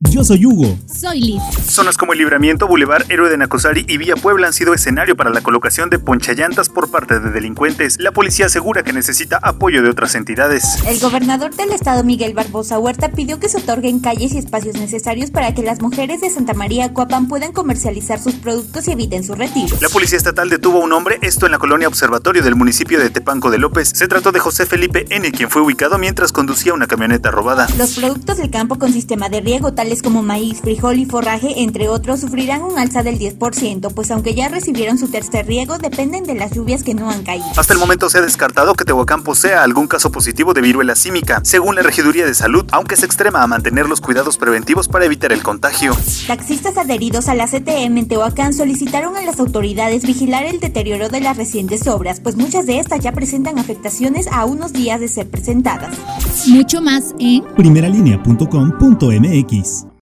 Yo soy Hugo. Soy Liz. Zonas como el Libramiento, Boulevard Héroe de Nacosari y Vía Puebla han sido escenario para la colocación de ponchallantas por parte de delincuentes. La policía asegura que necesita apoyo de otras entidades. El gobernador del estado, Miguel Barbosa Huerta, pidió que se otorguen calles y espacios necesarios para que las mujeres de Santa María Coapan puedan comercializar sus productos y eviten su retiro. La policía estatal detuvo a un hombre, esto en la colonia Observatorio del municipio de Tepanco de López. Se trató de José Felipe N., quien fue ubicado mientras conducía una camioneta robada. Los productos del campo con sistema de riego, como maíz, frijol y forraje, entre otros, sufrirán un alza del 10%, pues aunque ya recibieron su tercer riego, dependen de las lluvias que no han caído. Hasta el momento se ha descartado que Tehuacán posea algún caso positivo de viruela símica, según la Regiduría de Salud, aunque se extrema a mantener los cuidados preventivos para evitar el contagio. Taxistas adheridos a la CTM en Tehuacán solicitaron a las autoridades vigilar el deterioro de las recientes obras, pues muchas de estas ya presentan afectaciones a unos días de ser presentadas. Mucho más en primeralinea.com.mx.